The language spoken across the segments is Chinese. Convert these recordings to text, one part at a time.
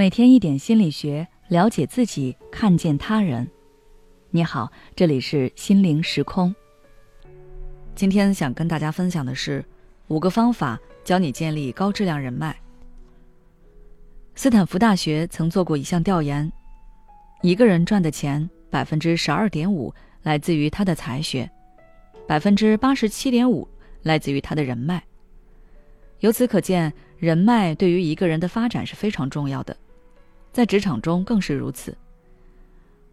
每天一点心理学，了解自己，看见他人。你好，这里是心灵时空。今天想跟大家分享的是五个方法，教你建立高质量人脉。斯坦福大学曾做过一项调研，一个人赚的钱，百分之十二点五来自于他的才学，百分之八十七点五来自于他的人脉。由此可见，人脉对于一个人的发展是非常重要的。在职场中更是如此。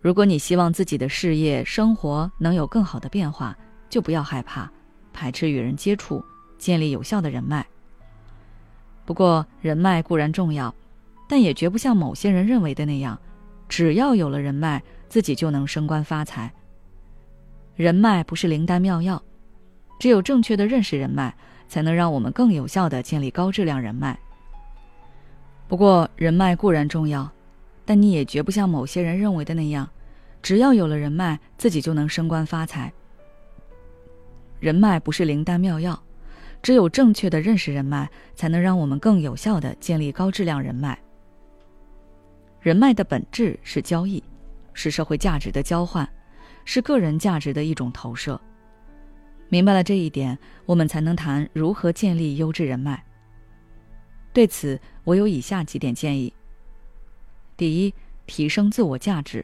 如果你希望自己的事业、生活能有更好的变化，就不要害怕、排斥与人接触，建立有效的人脉。不过，人脉固然重要，但也绝不像某些人认为的那样，只要有了人脉，自己就能升官发财。人脉不是灵丹妙药，只有正确的认识人脉，才能让我们更有效的建立高质量人脉。不过，人脉固然重要，但你也绝不像某些人认为的那样，只要有了人脉，自己就能升官发财。人脉不是灵丹妙药，只有正确的认识人脉，才能让我们更有效的建立高质量人脉。人脉的本质是交易，是社会价值的交换，是个人价值的一种投射。明白了这一点，我们才能谈如何建立优质人脉。对此，我有以下几点建议：第一，提升自我价值。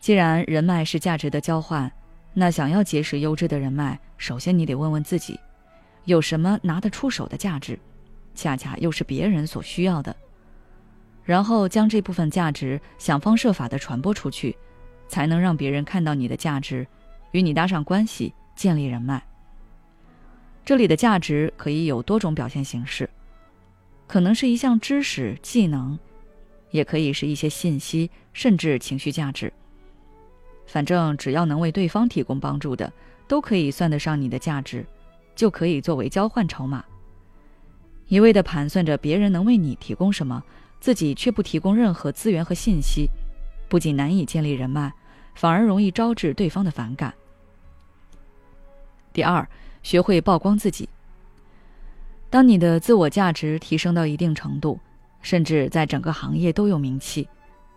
既然人脉是价值的交换，那想要结识优质的人脉，首先你得问问自己，有什么拿得出手的价值，恰恰又是别人所需要的，然后将这部分价值想方设法的传播出去，才能让别人看到你的价值，与你搭上关系，建立人脉。这里的价值可以有多种表现形式。可能是一项知识技能，也可以是一些信息，甚至情绪价值。反正只要能为对方提供帮助的，都可以算得上你的价值，就可以作为交换筹码。一味的盘算着别人能为你提供什么，自己却不提供任何资源和信息，不仅难以建立人脉，反而容易招致对方的反感。第二，学会曝光自己。当你的自我价值提升到一定程度，甚至在整个行业都有名气，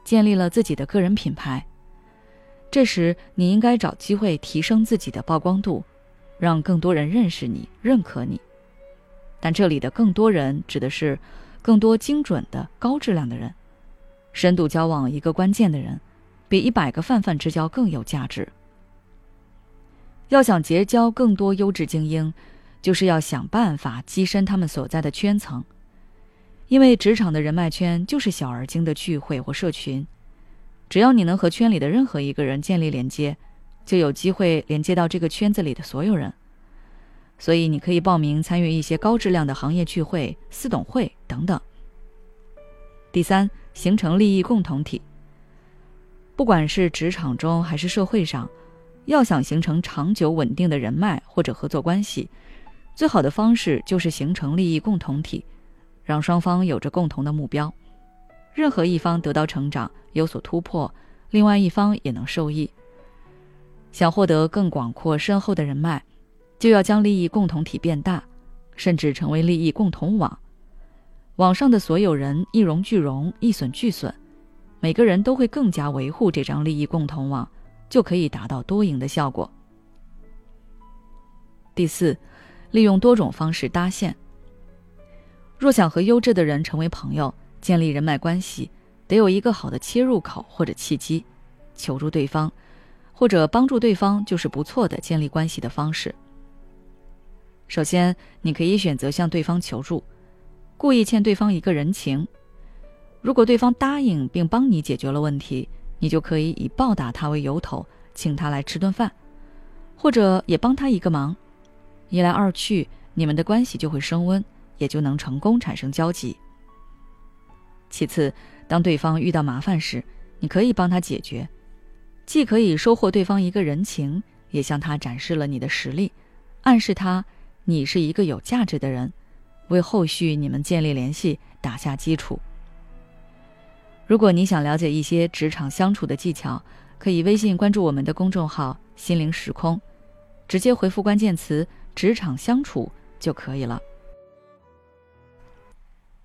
建立了自己的个人品牌，这时你应该找机会提升自己的曝光度，让更多人认识你、认可你。但这里的更多人指的是更多精准的高质量的人，深度交往一个关键的人，比一百个泛泛之交更有价值。要想结交更多优质精英。就是要想办法跻身他们所在的圈层，因为职场的人脉圈就是小而精的聚会或社群。只要你能和圈里的任何一个人建立连接，就有机会连接到这个圈子里的所有人。所以，你可以报名参与一些高质量的行业聚会、私董会等等。第三，形成利益共同体。不管是职场中还是社会上，要想形成长久稳定的人脉或者合作关系。最好的方式就是形成利益共同体，让双方有着共同的目标，任何一方得到成长、有所突破，另外一方也能受益。想获得更广阔深厚的人脉，就要将利益共同体变大，甚至成为利益共同网。网上的所有人一荣俱荣，一损俱损，每个人都会更加维护这张利益共同网，就可以达到多赢的效果。第四。利用多种方式搭线。若想和优质的人成为朋友，建立人脉关系，得有一个好的切入口或者契机，求助对方，或者帮助对方，就是不错的建立关系的方式。首先，你可以选择向对方求助，故意欠对方一个人情。如果对方答应并帮你解决了问题，你就可以以报答他为由头，请他来吃顿饭，或者也帮他一个忙。一来二去，你们的关系就会升温，也就能成功产生交集。其次，当对方遇到麻烦时，你可以帮他解决，既可以收获对方一个人情，也向他展示了你的实力，暗示他你是一个有价值的人，为后续你们建立联系打下基础。如果你想了解一些职场相处的技巧，可以微信关注我们的公众号“心灵时空”，直接回复关键词。职场相处就可以了。